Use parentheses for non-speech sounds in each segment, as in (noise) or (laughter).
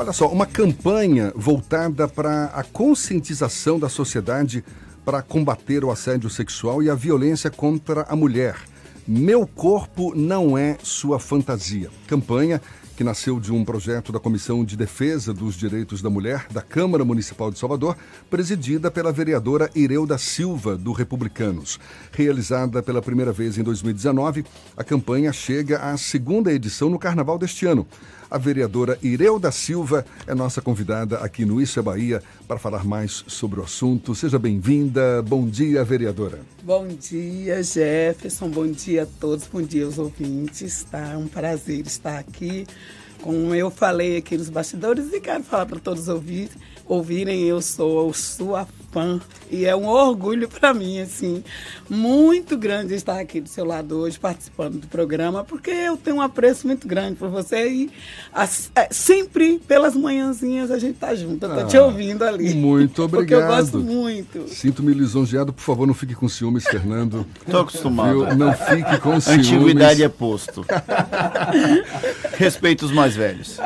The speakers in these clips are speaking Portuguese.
Olha só, uma campanha voltada para a conscientização da sociedade para combater o assédio sexual e a violência contra a mulher. Meu corpo não é sua fantasia. Campanha que nasceu de um projeto da Comissão de Defesa dos Direitos da Mulher da Câmara Municipal de Salvador, presidida pela vereadora Ireuda Silva, do Republicanos. Realizada pela primeira vez em 2019, a campanha chega à segunda edição no carnaval deste ano. A vereadora Ireuda Silva é nossa convidada aqui no Isso é Bahia para falar mais sobre o assunto. Seja bem-vinda. Bom dia, vereadora. Bom dia, Jefferson. Bom dia a todos. Bom dia aos ouvintes. Tá? É um prazer estar aqui. Como eu falei aqui nos bastidores e quero falar para todos ouvirem, ouvirem, eu sou sua fã e é um orgulho para mim, assim, muito grande estar aqui do seu lado hoje participando do programa, porque eu tenho um apreço muito grande por você e as, é, sempre pelas manhãzinhas a gente tá junto, eu tô ah, te ouvindo ali. Muito obrigado. (laughs) Porque eu gosto muito. Sinto-me lisonjeado, por favor, não fique com ciúmes, Fernando. (laughs) Tô acostumado. Viu? Não fique com ciúmes. Antiguidade é posto. (laughs) Respeito os mais velhos.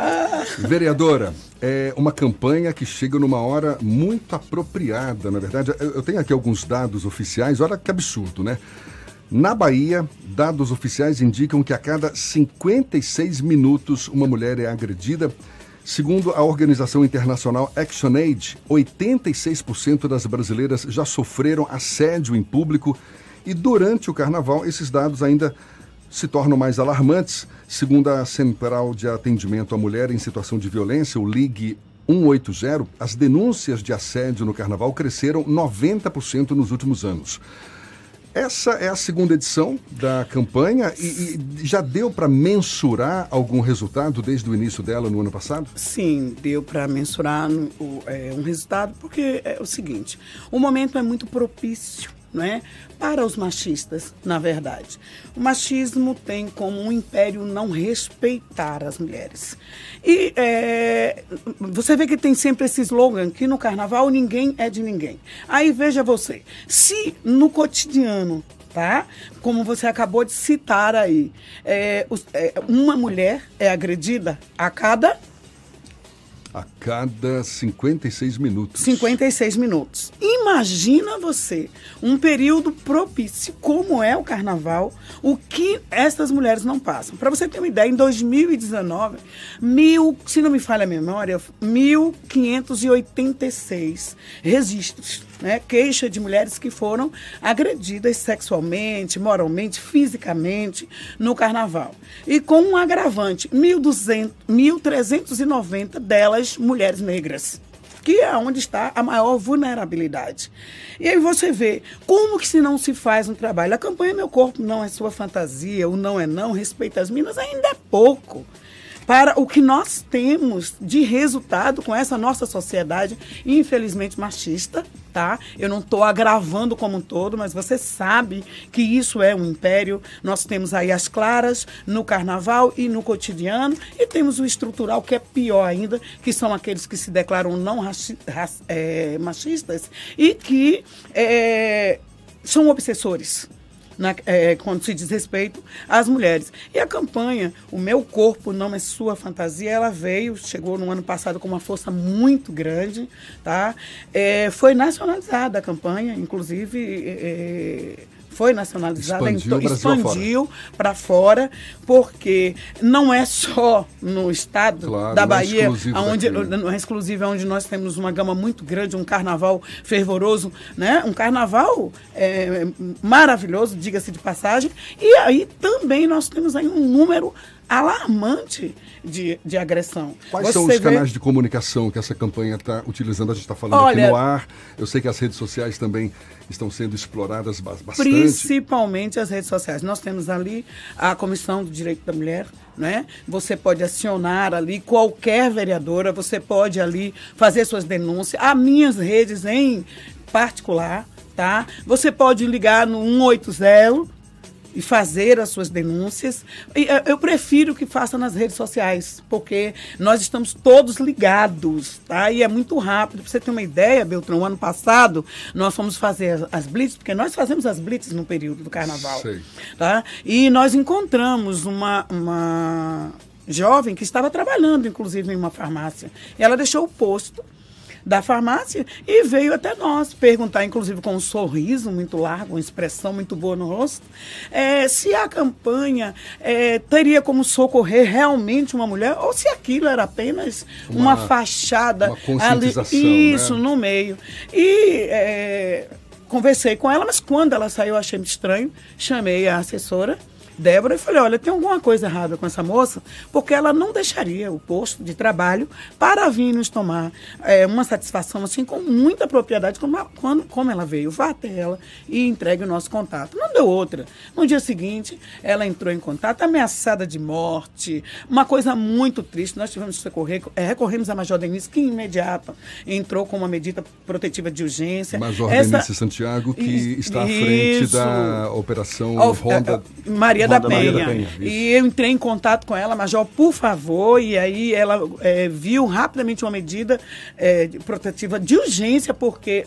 Vereadora, é uma campanha que chega numa hora muito apropriada, na verdade. Eu tenho aqui alguns dados oficiais, olha que absurdo, né? Na Bahia, dados oficiais indicam que a cada 56 minutos uma mulher é agredida. Segundo a organização internacional ActionAid, 86% das brasileiras já sofreram assédio em público e durante o carnaval esses dados ainda se tornam mais alarmantes. Segundo a Central de Atendimento à Mulher em Situação de Violência, o Ligue 180, as denúncias de assédio no carnaval cresceram 90% nos últimos anos. Essa é a segunda edição da campanha e, e já deu para mensurar algum resultado desde o início dela no ano passado? Sim, deu para mensurar é, um resultado, porque é o seguinte: o momento é muito propício é? para os machistas, na verdade. O machismo tem como um império não respeitar as mulheres. E é, você vê que tem sempre esse slogan que no carnaval ninguém é de ninguém. Aí veja você, se no cotidiano tá? Como você acabou de citar aí, é, é, uma mulher é agredida a cada a cada 56 minutos. 56 minutos. Imagina você um período propício como é o carnaval, o que essas mulheres não passam. Para você ter uma ideia, em 2019, mil, se não me falha a memória, 1.586 registros né, queixa de mulheres que foram agredidas sexualmente, moralmente, fisicamente no carnaval. E com um agravante, 1.390 delas mulheres negras que é onde está a maior vulnerabilidade. E aí você vê como que se não se faz um trabalho. A campanha Meu Corpo Não É Sua Fantasia, o Não É Não, Respeita as Minas, ainda é pouco para o que nós temos de resultado com essa nossa sociedade, infelizmente machista, tá? Eu não estou agravando como um todo, mas você sabe que isso é um império. Nós temos aí as claras no carnaval e no cotidiano, e temos o estrutural, que é pior ainda, que são aqueles que se declaram não é, machistas e que é, são obsessores na, é, quando se diz respeito às mulheres. E a campanha O Meu Corpo Não É Sua Fantasia, ela veio, chegou no ano passado com uma força muito grande, tá? É, foi nacionalizada a campanha, inclusive... É, foi nacionalizada, expandiu, então, expandiu para fora, porque não é só no estado claro, da é Bahia, é onde não é exclusivo, é onde nós temos uma gama muito grande, um carnaval fervoroso, né? Um carnaval é, maravilhoso, diga-se de passagem, e aí também nós temos aí um número alarmante de, de agressão. Quais Você são os vê... canais de comunicação que essa campanha está utilizando? A gente está falando Olha, aqui no ar. Eu sei que as redes sociais também estão sendo exploradas bastante. Principalmente as redes sociais. Nós temos ali a Comissão do Direito da Mulher, né? Você pode acionar ali qualquer vereadora, você pode ali fazer suas denúncias. As minhas redes em particular, tá? Você pode ligar no 180 e fazer as suas denúncias. E eh, eu prefiro que faça nas redes sociais, porque nós estamos todos ligados, tá? E é muito rápido. Para você ter uma ideia, Beltrão, ano passado nós fomos fazer as blitz, porque nós fazemos as blitz no período do carnaval, Sei. tá? E nós encontramos uma, uma jovem que estava trabalhando, inclusive, em uma farmácia. E ela deixou o posto da farmácia e veio até nós perguntar, inclusive com um sorriso muito largo, uma expressão muito boa no rosto, é, se a campanha é, teria como socorrer realmente uma mulher ou se aquilo era apenas uma, uma fachada uma ali, isso né? no meio. E é, conversei com ela, mas quando ela saiu, achei muito estranho. Chamei a assessora Débora e falei, olha, tem alguma coisa errada com essa moça, porque ela não deixaria o posto de trabalho para vir nos tomar é, uma satisfação assim com muita propriedade, como, ela, quando, como ela veio. Vá até ela e entregue o nosso contato. Não deu outra. No dia seguinte, ela entrou em contato, ameaçada de morte, uma coisa muito triste. Nós tivemos que socorrer, é, recorremos a Major Denise, que imediata entrou com uma medida protetiva de urgência. Major Essa... Denise Santiago, que isso, está à frente da operação Ronda... Maria da, Penha. da Penha. E eu entrei em contato com ela, Major, por favor, e aí ela é, viu rapidamente uma medida é, protetiva de urgência, porque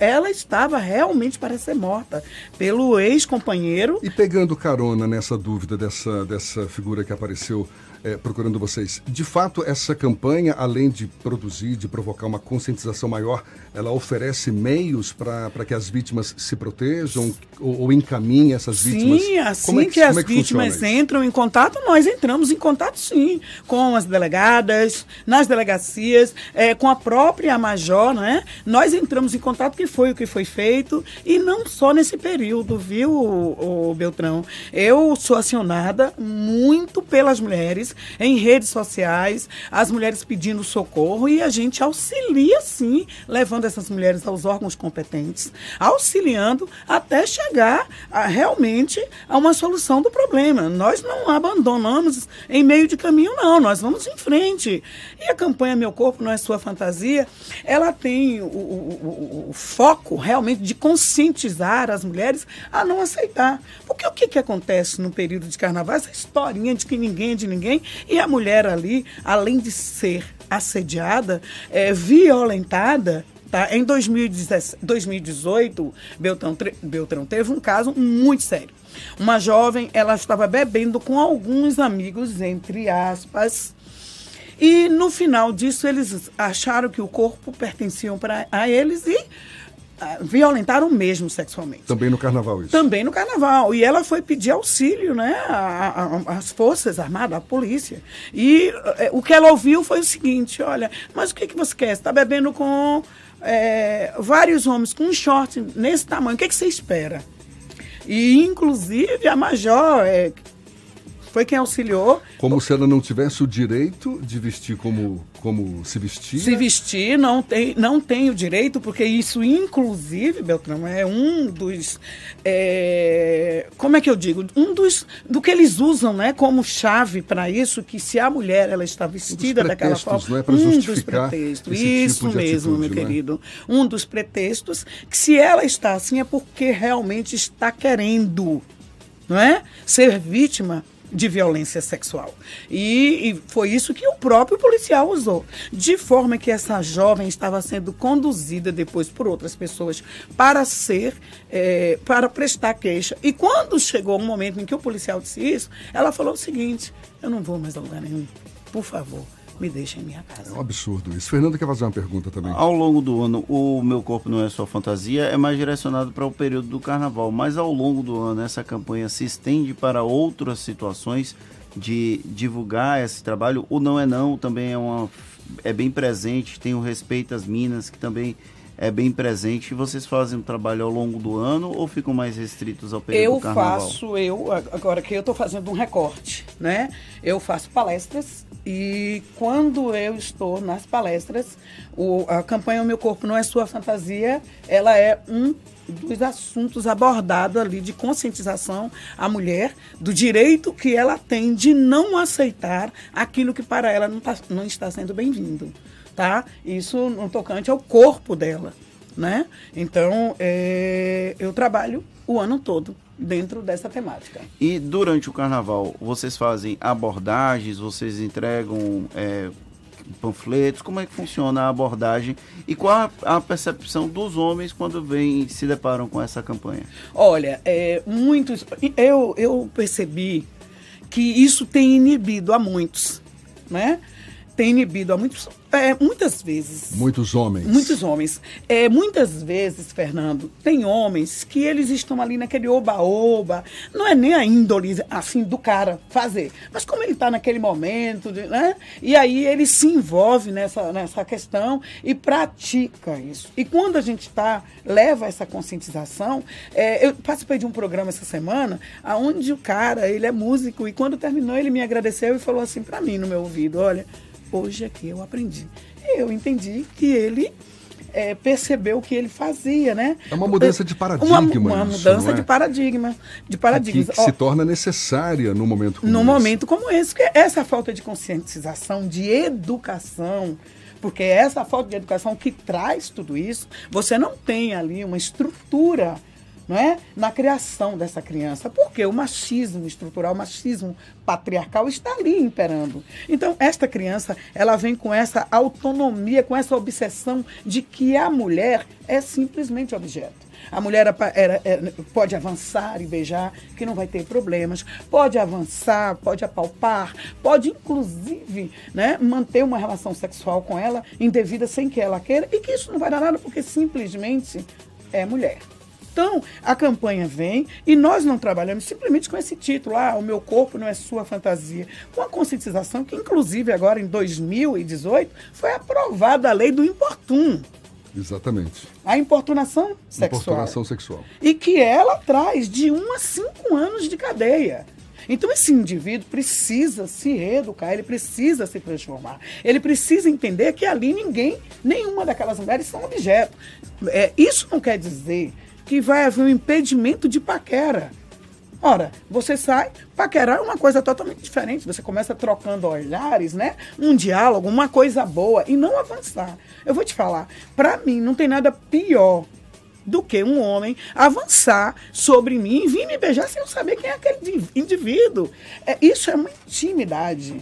ela estava realmente para ser morta pelo ex-companheiro. E pegando carona nessa dúvida dessa, dessa figura que apareceu é, procurando vocês. De fato, essa campanha, além de produzir, de provocar uma conscientização maior, ela oferece meios para que as vítimas se protejam ou, ou encaminhem essas vítimas? Sim, assim é que, que as é que vítimas entram em contato, nós entramos em contato sim, com as delegadas, nas delegacias, é, com a própria Major, né? Nós entramos em contato, que foi o que foi feito, e não só nesse período, viu, o, o Beltrão? Eu sou acionada muito pelas mulheres em redes sociais, as mulheres pedindo socorro e a gente auxilia sim, levando essas mulheres aos órgãos competentes, auxiliando até chegar a, realmente a uma solução do problema. Nós não abandonamos em meio de caminho, não, nós vamos em frente. E a campanha Meu Corpo Não é Sua Fantasia, ela tem o, o, o foco realmente de conscientizar as mulheres a não aceitar. Porque o que, que acontece no período de carnaval? Essa historinha de que ninguém é de ninguém e a mulher ali, além de ser assediada, é, violentada, Tá? Em 2018, Beltrão, Beltrão teve um caso muito sério. Uma jovem, ela estava bebendo com alguns amigos, entre aspas, e no final disso eles acharam que o corpo pertencia para a eles e ah, violentaram mesmo sexualmente. Também no carnaval isso? Também no carnaval. E ela foi pedir auxílio, né, às forças armadas, à polícia. E é, o que ela ouviu foi o seguinte, olha, mas o que, que você quer? Você está bebendo com é, vários homens com um short nesse tamanho, o que, que você espera? E, inclusive, a Major, é, foi quem auxiliou. Como se ela não tivesse o direito de vestir como, como se vestia? Se vestir, não tem, não tem o direito, porque isso, inclusive, Beltrão, é um dos. É, como é que eu digo? Um dos. do que eles usam né, como chave para isso, que se a mulher ela está vestida um daquela forma. Não é um dos pretextos. Isso tipo mesmo, atitude, meu né? querido. Um dos pretextos, que se ela está assim é porque realmente está querendo. Não é? Ser vítima de violência sexual. E, e, foi isso que o próprio policial usou. De forma que essa jovem estava sendo conduzida depois por outras pessoas para ser, é, para prestar queixa. E quando chegou o um momento em que o policial disse isso, ela falou o seguinte: eu não vou mais a lugar nenhum. Por favor me deixa em minha casa. É um absurdo isso. Fernando quer fazer uma pergunta também. Ao longo do ano, o Meu Corpo Não É Só Fantasia é mais direcionado para o período do carnaval, mas ao longo do ano essa campanha se estende para outras situações de divulgar esse trabalho. O Não É Não também é, uma, é bem presente, tem o Respeito às Minas, que também é bem presente. Vocês fazem um trabalho ao longo do ano ou ficam mais restritos ao período eu do carnaval? Eu faço, eu, agora que eu estou fazendo um recorte, né? Eu faço palestras e quando eu estou nas palestras, o, a campanha O Meu Corpo Não É Sua Fantasia, ela é um dos assuntos abordados ali de conscientização à mulher do direito que ela tem de não aceitar aquilo que para ela não, tá, não está sendo bem-vindo, tá? Isso no tocante ao corpo dela, né? Então, é, eu trabalho o ano todo dentro dessa temática. E durante o carnaval, vocês fazem abordagens, vocês entregam é, panfletos, como é que funciona a abordagem e qual a, percepção dos homens quando vêm se deparam com essa campanha? Olha, é, muitos. Eu, eu percebi que isso tem inibido a muitos, né? Tem inibido a muitos é, muitas vezes. Muitos homens. Muitos homens. É, muitas vezes, Fernando, tem homens que eles estão ali naquele oba-oba. Não é nem a índole, assim, do cara fazer. Mas como ele está naquele momento, né? E aí ele se envolve nessa, nessa questão e pratica isso. E quando a gente tá, leva essa conscientização, é, eu participei de um programa essa semana, onde o cara, ele é músico, e quando terminou, ele me agradeceu e falou assim para mim no meu ouvido, olha Hoje aqui eu aprendi. E eu entendi que ele é, percebeu o que ele fazia, né? É uma mudança de paradigma. Uma, uma isso, mudança é? de paradigma. De paradigmas. Que, que se torna necessária no momento como no esse. momento como esse. Porque essa falta de conscientização, de educação, porque é essa falta de educação que traz tudo isso, você não tem ali uma estrutura não é? na criação dessa criança. Porque o machismo estrutural, o machismo patriarcal está ali imperando. Então, esta criança, ela vem com essa autonomia, com essa obsessão de que a mulher é simplesmente objeto. A mulher era, era, era, pode avançar e beijar, que não vai ter problemas. Pode avançar, pode apalpar, pode inclusive né, manter uma relação sexual com ela indevida sem que ela queira e que isso não vai dar nada porque simplesmente é mulher. Então, a campanha vem e nós não trabalhamos simplesmente com esse título, ah, o meu corpo não é sua fantasia. Com a conscientização que, inclusive, agora em 2018, foi aprovada a lei do importun. Exatamente. A importunação sexual. Importunação sexual. E que ela traz de 1 a 5 anos de cadeia. Então esse indivíduo precisa se reeducar, ele precisa se transformar. Ele precisa entender que ali ninguém, nenhuma daquelas mulheres são objeto. É, isso não quer dizer que vai haver um impedimento de paquera. Ora, você sai, paquerar é uma coisa totalmente diferente. Você começa trocando olhares, né? Um diálogo, uma coisa boa e não avançar. Eu vou te falar, para mim não tem nada pior do que um homem avançar sobre mim e vir me beijar sem eu saber quem é aquele indivíduo. É, isso é uma intimidade.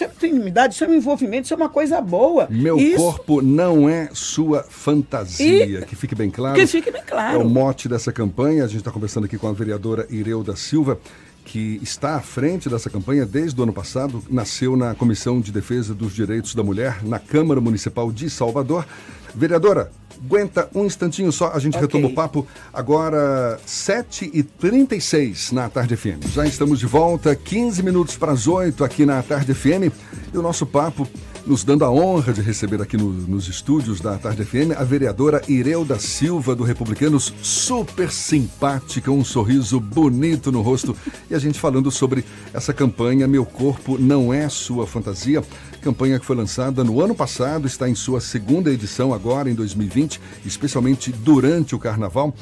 Isso é uma intimidade, isso é um envolvimento, isso é uma coisa boa. Meu isso... corpo não é sua fantasia. E... Que fique bem claro. Que fique bem claro. É o mote dessa campanha. A gente está conversando aqui com a vereadora Ireuda Silva que está à frente dessa campanha desde o ano passado, nasceu na Comissão de Defesa dos Direitos da Mulher na Câmara Municipal de Salvador. Vereadora, aguenta um instantinho só, a gente okay. retoma o papo. Agora, 7h36 na Tarde FM. Já estamos de volta, 15 minutos para as 8 aqui na Tarde FM. E o nosso papo nos dando a honra de receber aqui no, nos estúdios da Tarde FM a vereadora Ireuda Silva, do Republicanos, super simpática, um sorriso bonito no rosto. E a gente falando sobre essa campanha Meu Corpo Não É Sua Fantasia. Campanha que foi lançada no ano passado, está em sua segunda edição agora, em 2020, especialmente durante o carnaval.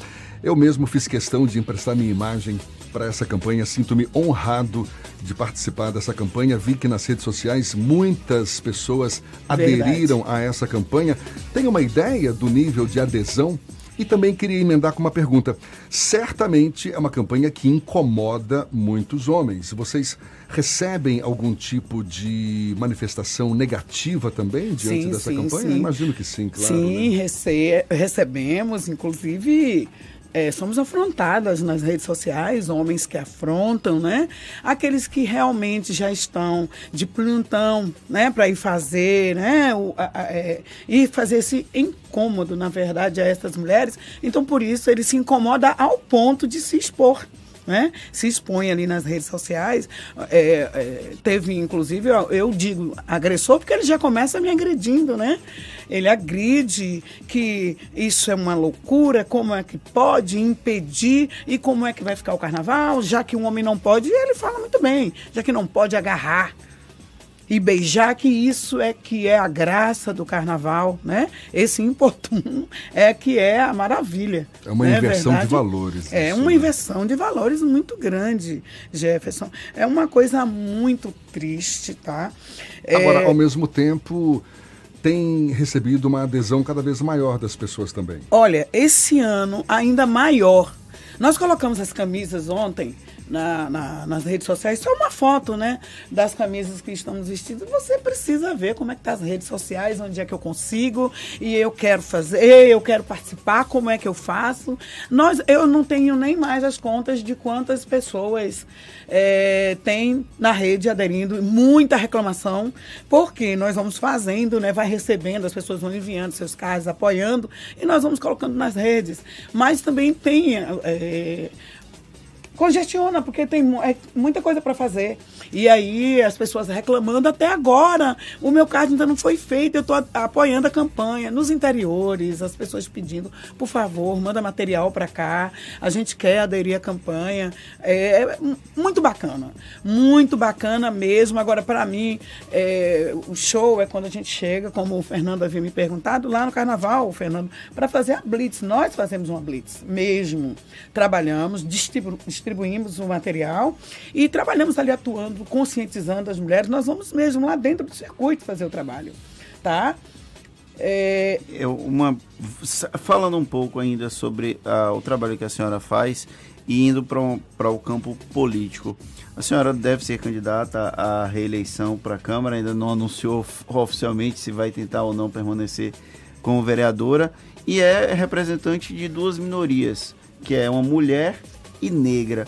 Eu mesmo fiz questão de emprestar minha imagem para essa campanha. Sinto-me honrado de participar dessa campanha. Vi que nas redes sociais muitas pessoas aderiram Verdade. a essa campanha. Tem uma ideia do nível de adesão? E também queria emendar com uma pergunta. Certamente é uma campanha que incomoda muitos homens. Vocês recebem algum tipo de manifestação negativa também diante sim, dessa sim, campanha? Sim. Imagino que sim, claro. Sim, né? rece recebemos, inclusive é, somos afrontadas nas redes sociais, homens que afrontam, né? Aqueles que realmente já estão de plantão, né? Para ir fazer, né? O, a, a, é, ir fazer esse incômodo, na verdade, a essas mulheres. Então, por isso, ele se incomoda ao ponto de se expor né? Se expõe ali nas redes sociais. É, é, teve, inclusive, eu, eu digo agressor porque ele já começa me agredindo, né? Ele agride que isso é uma loucura, como é que pode impedir e como é que vai ficar o carnaval, já que um homem não pode, ele fala muito bem, já que não pode agarrar e beijar, que isso é que é a graça do carnaval, né? Esse importuno é que é a maravilha. É uma né? inversão Verdade? de valores. É isso, uma né? inversão de valores muito grande, Jefferson. É uma coisa muito triste, tá? Agora, é... ao mesmo tempo tem recebido uma adesão cada vez maior das pessoas também. Olha, esse ano ainda maior. Nós colocamos as camisas ontem na, na, nas redes sociais, só uma foto, né? Das camisas que estamos vestidos. Você precisa ver como é que tá as redes sociais, onde é que eu consigo, e eu quero fazer, eu quero participar, como é que eu faço. Nós, eu não tenho nem mais as contas de quantas pessoas é, tem na rede aderindo, muita reclamação, porque nós vamos fazendo, né? Vai recebendo, as pessoas vão enviando seus carros, apoiando, e nós vamos colocando nas redes. Mas também tem. É, congestiona, porque tem é, muita coisa para fazer. E aí as pessoas reclamando até agora. O meu card ainda não foi feito, eu estou apoiando a campanha. Nos interiores, as pessoas pedindo, por favor, manda material para cá. A gente quer aderir à campanha. É, é muito bacana. Muito bacana mesmo. Agora, para mim, é, o show é quando a gente chega, como o Fernando havia me perguntado, lá no carnaval, Fernando, para fazer a Blitz. Nós fazemos uma Blitz mesmo. Trabalhamos, distribuímos distribuímos o material e trabalhamos ali atuando, conscientizando as mulheres. Nós vamos mesmo lá dentro do circuito fazer o trabalho, tá? É... Eu, uma, falando um pouco ainda sobre uh, o trabalho que a senhora faz e indo para o campo político. A senhora deve ser candidata à reeleição para a Câmara, ainda não anunciou oficialmente se vai tentar ou não permanecer como vereadora, e é representante de duas minorias, que é uma mulher e negra.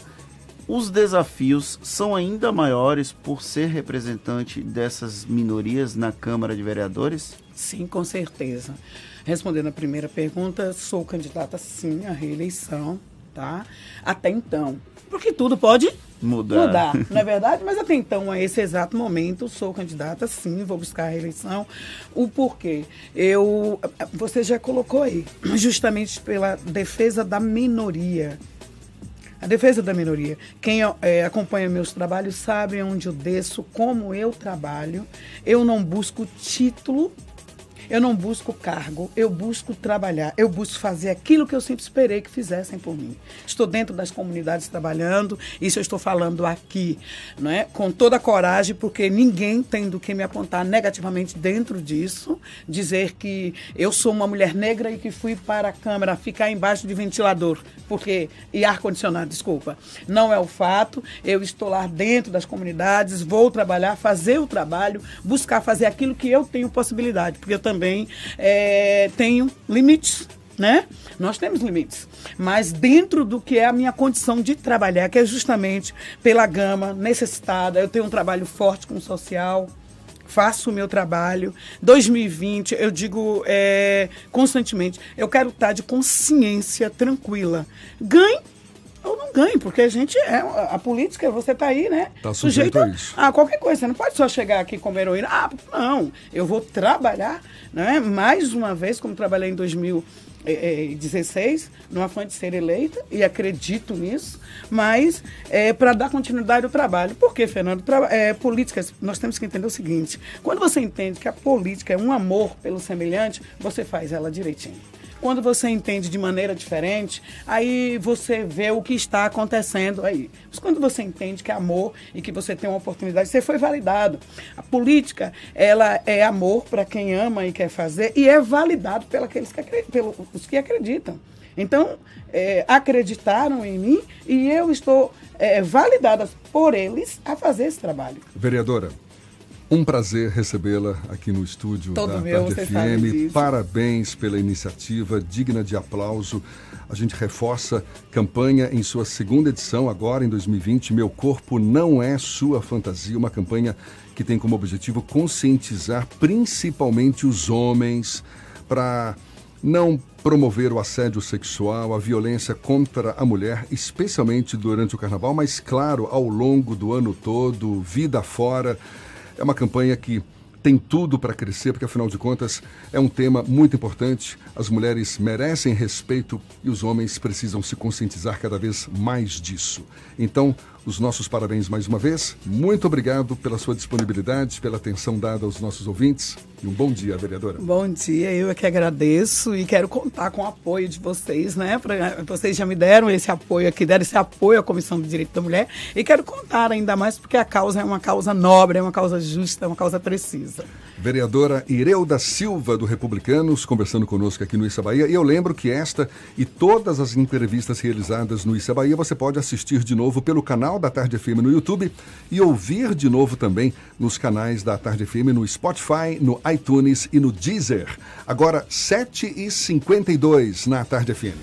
Os desafios são ainda maiores por ser representante dessas minorias na Câmara de Vereadores? Sim, com certeza. Respondendo a primeira pergunta, sou candidata sim à reeleição, tá? Até então. Porque tudo pode mudar. mudar, (laughs) não é verdade? Mas até então, a esse exato momento, sou candidata, sim, vou buscar a reeleição. O porquê? Eu, você já colocou aí, justamente pela defesa da minoria a defesa da minoria. Quem é, acompanha meus trabalhos sabe onde eu desço, como eu trabalho. Eu não busco título eu não busco cargo, eu busco trabalhar, eu busco fazer aquilo que eu sempre esperei que fizessem por mim. Estou dentro das comunidades trabalhando, isso eu estou falando aqui, não é? com toda a coragem, porque ninguém tem do que me apontar negativamente dentro disso, dizer que eu sou uma mulher negra e que fui para a Câmara ficar embaixo de ventilador, porque e ar-condicionado, desculpa. Não é o fato, eu estou lá dentro das comunidades, vou trabalhar, fazer o trabalho, buscar fazer aquilo que eu tenho possibilidade, porque eu também também é, tenho limites. Né? Nós temos limites, mas dentro do que é a minha condição de trabalhar, que é justamente pela gama necessitada, eu tenho um trabalho forte com o social, faço o meu trabalho. 2020, eu digo é, constantemente, eu quero estar de consciência tranquila. Ganhe ganhe, porque a gente é. A política, você está aí, né? Está sujeito, sujeito a. A qualquer coisa. Você não pode só chegar aqui como heroína. Ah, não. Eu vou trabalhar, né? Mais uma vez, como trabalhei em 2016, no afã de ser eleita, e acredito nisso, mas é, para dar continuidade ao trabalho. Por quê, Fernando? Tra é, políticas, nós temos que entender o seguinte: quando você entende que a política é um amor pelo semelhante, você faz ela direitinho. Quando você entende de maneira diferente, aí você vê o que está acontecendo aí. Mas quando você entende que é amor e que você tem uma oportunidade, você foi validado. A política, ela é amor para quem ama e quer fazer e é validado pelos que, pelos que acreditam. Então, é, acreditaram em mim e eu estou é, validada por eles a fazer esse trabalho. Vereadora, um prazer recebê-la aqui no estúdio Todo da meu, Tarde FM. Parabéns pela iniciativa, digna de aplauso. A gente reforça campanha em sua segunda edição, agora em 2020. Meu corpo não é sua fantasia, uma campanha que tem como objetivo conscientizar principalmente os homens para não promover o assédio sexual, a violência contra a mulher, especialmente durante o carnaval, mas claro, ao longo do ano todo, vida fora. É uma campanha que tem tudo para crescer, porque afinal de contas é um tema muito importante. As mulheres merecem respeito e os homens precisam se conscientizar cada vez mais disso. Então, os nossos parabéns mais uma vez. Muito obrigado pela sua disponibilidade, pela atenção dada aos nossos ouvintes. E um bom dia, vereadora. Bom dia, eu é que agradeço e quero contar com o apoio de vocês, né? Pra, vocês já me deram esse apoio aqui, deram esse apoio à Comissão do Direito da Mulher e quero contar ainda mais porque a causa é uma causa nobre, é uma causa justa, é uma causa precisa. Vereadora Ireuda Silva, do Republicanos, conversando conosco aqui no Issa Bahia. E eu lembro que esta e todas as entrevistas realizadas no Issa Bahia você pode assistir de novo pelo canal da Tarde FM no YouTube e ouvir de novo também nos canais da Tarde FM no Spotify, no iTunes e no Deezer. Agora, 7h52 na Tarde FM.